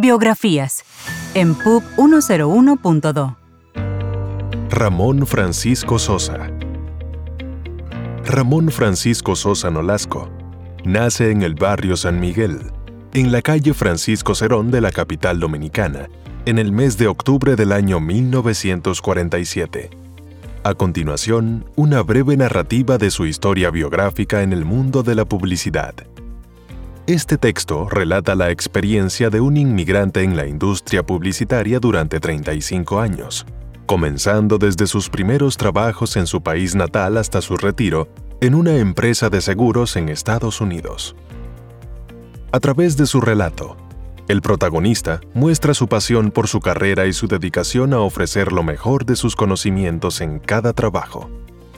Biografías en PUB 101.2. Ramón Francisco Sosa. Ramón Francisco Sosa Nolasco nace en el barrio San Miguel, en la calle Francisco Cerón de la capital dominicana, en el mes de octubre del año 1947. A continuación, una breve narrativa de su historia biográfica en el mundo de la publicidad. Este texto relata la experiencia de un inmigrante en la industria publicitaria durante 35 años, comenzando desde sus primeros trabajos en su país natal hasta su retiro en una empresa de seguros en Estados Unidos. A través de su relato, el protagonista muestra su pasión por su carrera y su dedicación a ofrecer lo mejor de sus conocimientos en cada trabajo.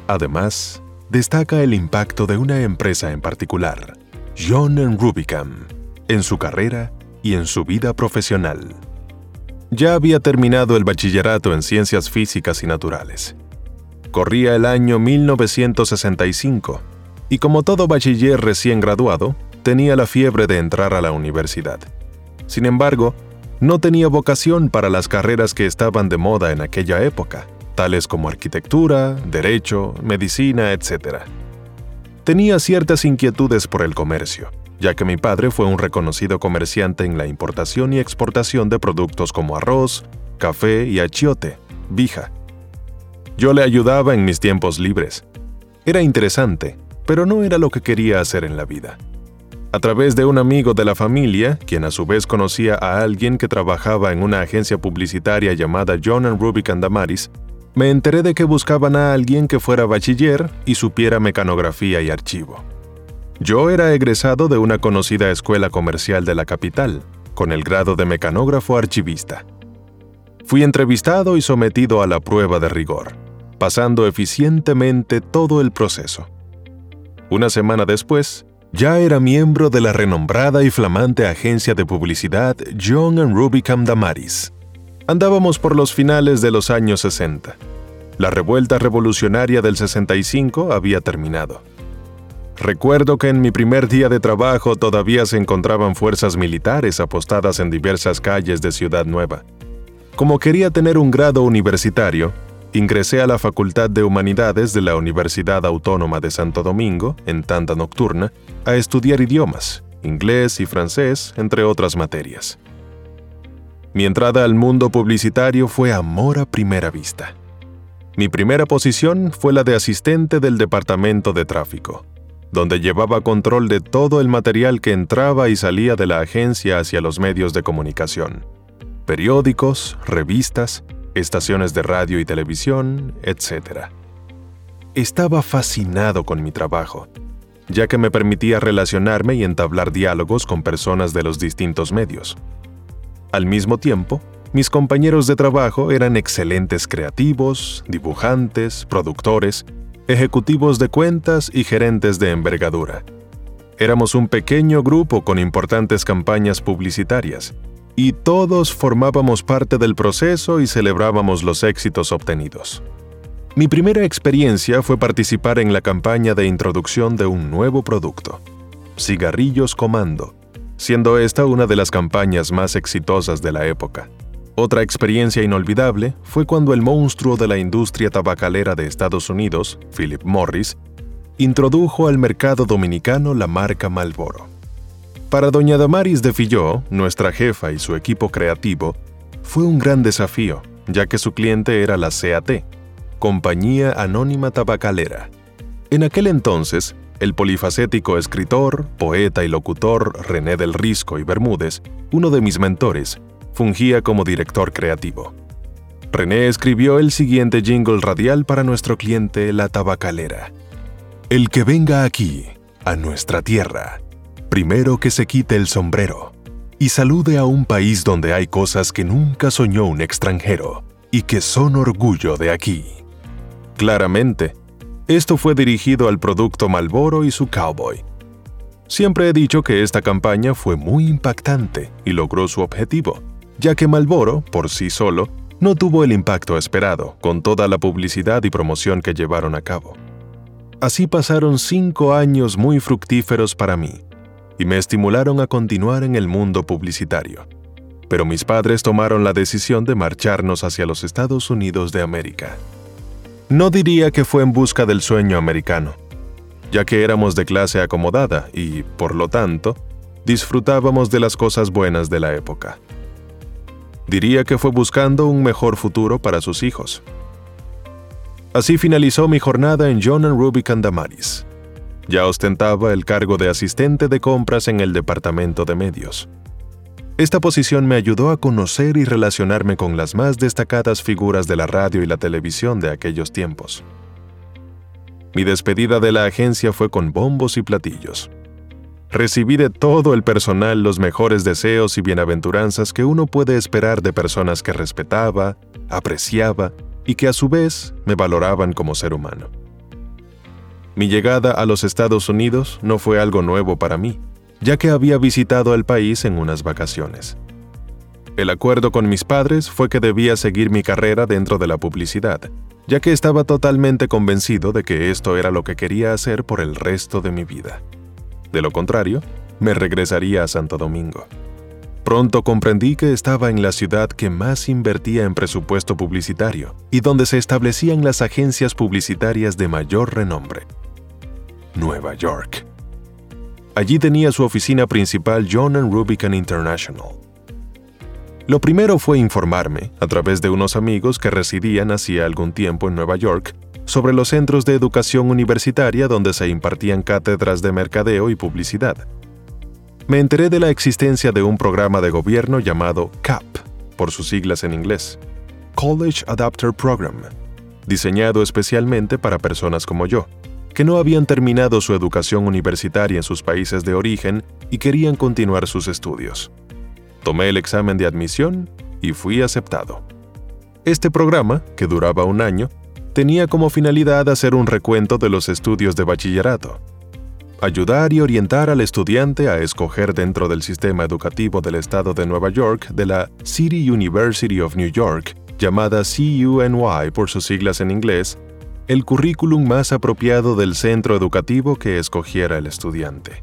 Además, destaca el impacto de una empresa en particular, John Rubicam, en su carrera y en su vida profesional. Ya había terminado el bachillerato en ciencias físicas y naturales. Corría el año 1965 y como todo bachiller recién graduado, tenía la fiebre de entrar a la universidad. Sin embargo, no tenía vocación para las carreras que estaban de moda en aquella época, tales como arquitectura, derecho, medicina, etc tenía ciertas inquietudes por el comercio, ya que mi padre fue un reconocido comerciante en la importación y exportación de productos como arroz, café y achiote, vija. Yo le ayudaba en mis tiempos libres. Era interesante, pero no era lo que quería hacer en la vida. A través de un amigo de la familia, quien a su vez conocía a alguien que trabajaba en una agencia publicitaria llamada John and Rubik and Damaris, me enteré de que buscaban a alguien que fuera bachiller y supiera mecanografía y archivo. Yo era egresado de una conocida escuela comercial de la capital, con el grado de mecanógrafo archivista. Fui entrevistado y sometido a la prueba de rigor, pasando eficientemente todo el proceso. Una semana después, ya era miembro de la renombrada y flamante agencia de publicidad John Rubicam Damaris, Andábamos por los finales de los años 60. La revuelta revolucionaria del 65 había terminado. Recuerdo que en mi primer día de trabajo todavía se encontraban fuerzas militares apostadas en diversas calles de Ciudad Nueva. Como quería tener un grado universitario, ingresé a la Facultad de Humanidades de la Universidad Autónoma de Santo Domingo, en tanda nocturna, a estudiar idiomas, inglés y francés, entre otras materias. Mi entrada al mundo publicitario fue amor a primera vista. Mi primera posición fue la de asistente del departamento de tráfico, donde llevaba control de todo el material que entraba y salía de la agencia hacia los medios de comunicación, periódicos, revistas, estaciones de radio y televisión, etc. Estaba fascinado con mi trabajo, ya que me permitía relacionarme y entablar diálogos con personas de los distintos medios. Al mismo tiempo, mis compañeros de trabajo eran excelentes creativos, dibujantes, productores, ejecutivos de cuentas y gerentes de envergadura. Éramos un pequeño grupo con importantes campañas publicitarias, y todos formábamos parte del proceso y celebrábamos los éxitos obtenidos. Mi primera experiencia fue participar en la campaña de introducción de un nuevo producto, Cigarrillos Comando, siendo esta una de las campañas más exitosas de la época. Otra experiencia inolvidable fue cuando el monstruo de la industria tabacalera de Estados Unidos, Philip Morris, introdujo al mercado dominicano la marca Malboro. Para doña Damaris de Filló, nuestra jefa y su equipo creativo, fue un gran desafío, ya que su cliente era la CAT, Compañía Anónima Tabacalera. En aquel entonces, el polifacético escritor, poeta y locutor René del Risco y Bermúdez, uno de mis mentores, fungía como director creativo. René escribió el siguiente jingle radial para nuestro cliente La Tabacalera. El que venga aquí, a nuestra tierra, primero que se quite el sombrero y salude a un país donde hay cosas que nunca soñó un extranjero y que son orgullo de aquí. Claramente, esto fue dirigido al producto Malboro y su cowboy. Siempre he dicho que esta campaña fue muy impactante y logró su objetivo, ya que Malboro, por sí solo, no tuvo el impacto esperado con toda la publicidad y promoción que llevaron a cabo. Así pasaron cinco años muy fructíferos para mí y me estimularon a continuar en el mundo publicitario. pero mis padres tomaron la decisión de marcharnos hacia los Estados Unidos de América. No diría que fue en busca del sueño americano, ya que éramos de clase acomodada y, por lo tanto, disfrutábamos de las cosas buenas de la época. Diría que fue buscando un mejor futuro para sus hijos. Así finalizó mi jornada en John Rubik Damaris. Ya ostentaba el cargo de asistente de compras en el departamento de medios. Esta posición me ayudó a conocer y relacionarme con las más destacadas figuras de la radio y la televisión de aquellos tiempos. Mi despedida de la agencia fue con bombos y platillos. Recibí de todo el personal los mejores deseos y bienaventuranzas que uno puede esperar de personas que respetaba, apreciaba y que a su vez me valoraban como ser humano. Mi llegada a los Estados Unidos no fue algo nuevo para mí, ya que había visitado el país en unas vacaciones. El acuerdo con mis padres fue que debía seguir mi carrera dentro de la publicidad, ya que estaba totalmente convencido de que esto era lo que quería hacer por el resto de mi vida. De lo contrario, me regresaría a Santo Domingo. Pronto comprendí que estaba en la ciudad que más invertía en presupuesto publicitario y donde se establecían las agencias publicitarias de mayor renombre. Nueva York. Allí tenía su oficina principal John Rubicon International. Lo primero fue informarme, a través de unos amigos que residían hacía algún tiempo en Nueva York, sobre los centros de educación universitaria donde se impartían cátedras de mercadeo y publicidad. Me enteré de la existencia de un programa de gobierno llamado CAP, por sus siglas en inglés, College Adapter Program, diseñado especialmente para personas como yo, que no habían terminado su educación universitaria en sus países de origen y querían continuar sus estudios. Tomé el examen de admisión y fui aceptado. Este programa, que duraba un año, tenía como finalidad hacer un recuento de los estudios de bachillerato, ayudar y orientar al estudiante a escoger dentro del sistema educativo del estado de Nueva York de la City University of New York, llamada CUNY por sus siglas en inglés, el currículum más apropiado del centro educativo que escogiera el estudiante.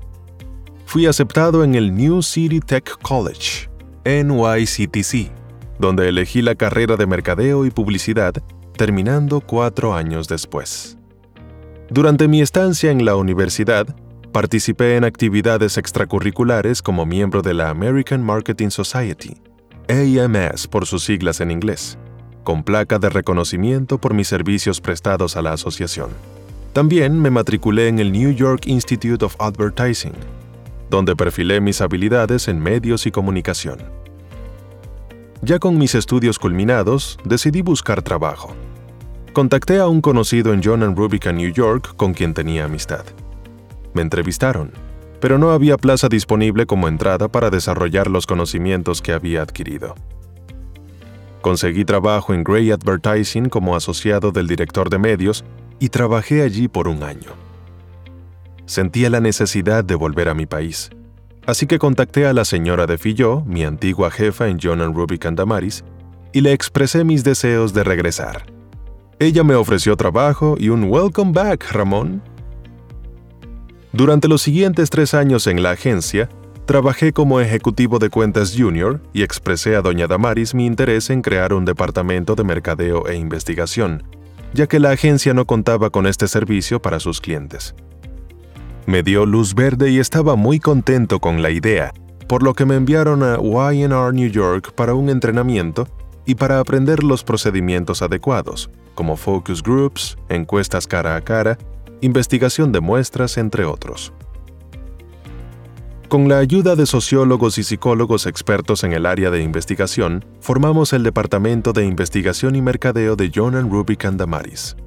Fui aceptado en el New City Tech College, NYCTC, donde elegí la carrera de mercadeo y publicidad terminando cuatro años después. Durante mi estancia en la universidad, participé en actividades extracurriculares como miembro de la American Marketing Society, AMS por sus siglas en inglés, con placa de reconocimiento por mis servicios prestados a la asociación. También me matriculé en el New York Institute of Advertising, donde perfilé mis habilidades en medios y comunicación. Ya con mis estudios culminados, decidí buscar trabajo. Contacté a un conocido en John Rubicon, New York, con quien tenía amistad. Me entrevistaron, pero no había plaza disponible como entrada para desarrollar los conocimientos que había adquirido. Conseguí trabajo en Gray Advertising como asociado del director de medios y trabajé allí por un año. Sentía la necesidad de volver a mi país, así que contacté a la señora de Filló, mi antigua jefa en John Rubicon Damaris, y le expresé mis deseos de regresar. Ella me ofreció trabajo y un welcome back, Ramón. Durante los siguientes tres años en la agencia, trabajé como ejecutivo de cuentas junior y expresé a doña Damaris mi interés en crear un departamento de mercadeo e investigación, ya que la agencia no contaba con este servicio para sus clientes. Me dio luz verde y estaba muy contento con la idea, por lo que me enviaron a YNR New York para un entrenamiento y para aprender los procedimientos adecuados, como focus groups, encuestas cara a cara, investigación de muestras, entre otros. Con la ayuda de sociólogos y psicólogos expertos en el área de investigación, formamos el Departamento de Investigación y Mercadeo de John Rubik Damaris.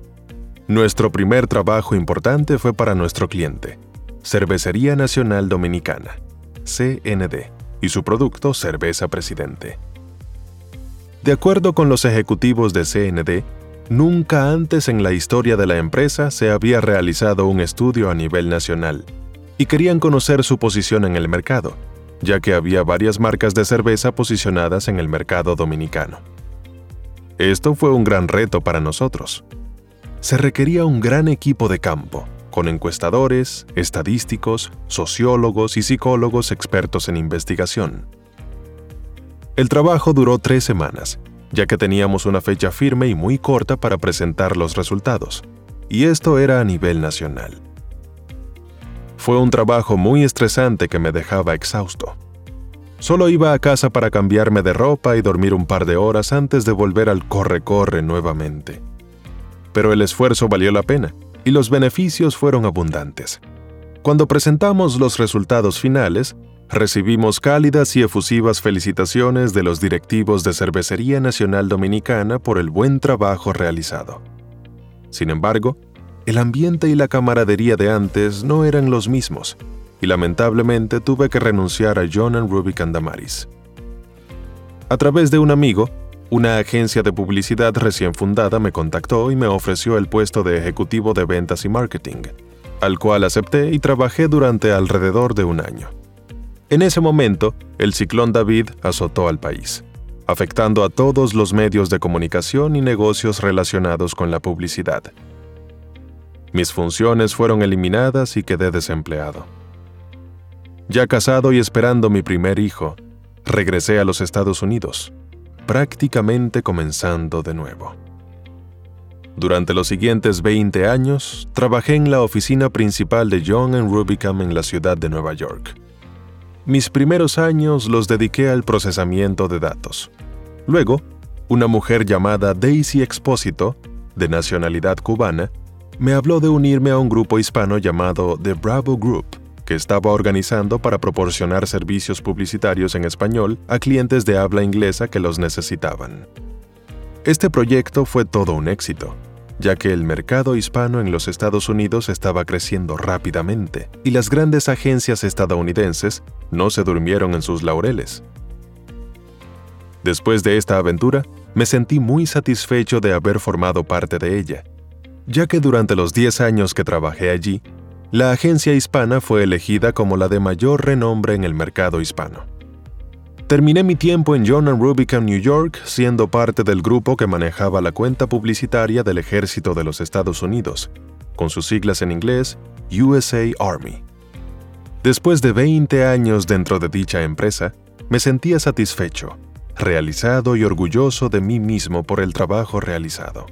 Nuestro primer trabajo importante fue para nuestro cliente, Cervecería Nacional Dominicana, CND, y su producto Cerveza Presidente. De acuerdo con los ejecutivos de CND, nunca antes en la historia de la empresa se había realizado un estudio a nivel nacional, y querían conocer su posición en el mercado, ya que había varias marcas de cerveza posicionadas en el mercado dominicano. Esto fue un gran reto para nosotros. Se requería un gran equipo de campo, con encuestadores, estadísticos, sociólogos y psicólogos expertos en investigación El trabajo duró tres semanas, ya que teníamos una fecha firme y muy corta para presentar los resultados, y esto era a nivel nacional. Fue un trabajo muy estresante que me dejaba exhausto. Solo iba a casa para cambiarme de ropa y dormir un par de horas antes de volver al corre-corre nuevamente. Pero el esfuerzo valió la pena y los beneficios fueron abundantes. Cuando presentamos los resultados finales, recibimos cálidas y efusivas felicitaciones de los directivos de Cervecería Nacional Dominicana por el buen trabajo realizado. Sin embargo, el ambiente y la camaradería de antes no eran los mismos, y lamentablemente tuve que renunciar a John and Ruby Candamaris. A través de un amigo, una agencia de publicidad recién fundada me contactó y me ofreció el puesto de ejecutivo de ventas y marketing, al cual acepté y trabajé durante alrededor de un año. En ese momento, el ciclón David azotó al país, afectando a todos los medios de comunicación y negocios relacionados con la publicidad. Mis funciones fueron eliminadas y quedé desempleado. Ya casado y esperando mi primer hijo, regresé a los Estados Unidos, prácticamente comenzando de nuevo. Durante los siguientes 20 años, trabajé en la oficina principal de John Rubicam en la ciudad de Nueva York. Mis primeros años los dediqué al procesamiento de datos. Luego, una mujer llamada Daisy Expósito, de nacionalidad cubana, me habló de unirme a un grupo hispano llamado The Bravo Group, que estaba organizando para proporcionar servicios publicitarios en español a clientes de habla inglesa que los necesitaban. Este proyecto fue todo un éxito ya que el mercado hispano en los Estados Unidos estaba creciendo rápidamente y las grandes agencias estadounidenses no se durmieron en sus laureles. Después de esta aventura, me sentí muy satisfecho de haber formado parte de ella, ya que durante los 10 años que trabajé allí, la agencia hispana fue elegida como la de mayor renombre en el mercado hispano. Terminé mi tiempo en John Rubicam, New York, siendo parte del grupo que manejaba la cuenta publicitaria del Ejército de los Estados Unidos, con sus siglas en inglés USA Army. Después de 20 años dentro de dicha empresa, me sentía satisfecho, realizado y orgulloso de mí mismo por el trabajo realizado.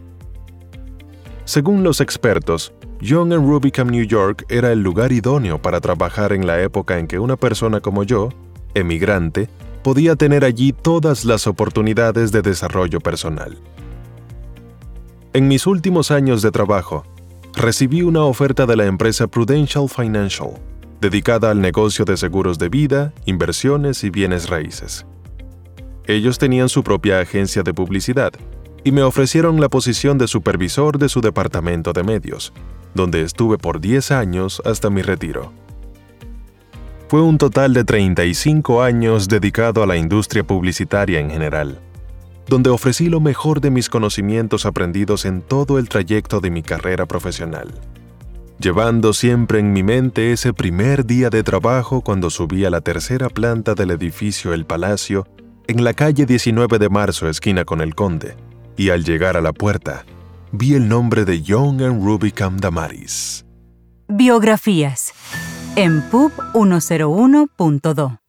Según los expertos, John Rubicam, New York era el lugar idóneo para trabajar en la época en que una persona como yo, emigrante, podía tener allí todas las oportunidades de desarrollo personal. En mis últimos años de trabajo, recibí una oferta de la empresa Prudential Financial, dedicada al negocio de seguros de vida, inversiones y bienes raíces. Ellos tenían su propia agencia de publicidad y me ofrecieron la posición de supervisor de su departamento de medios, donde estuve por 10 años hasta mi retiro. Fue un total de 35 años dedicado a la industria publicitaria en general, donde ofrecí lo mejor de mis conocimientos aprendidos en todo el trayecto de mi carrera profesional, llevando siempre en mi mente ese primer día de trabajo cuando subí a la tercera planta del edificio El Palacio, en la calle 19 de marzo, esquina con el Conde, y al llegar a la puerta, vi el nombre de Young and Ruby Damaris. Biografías en pub 101.2.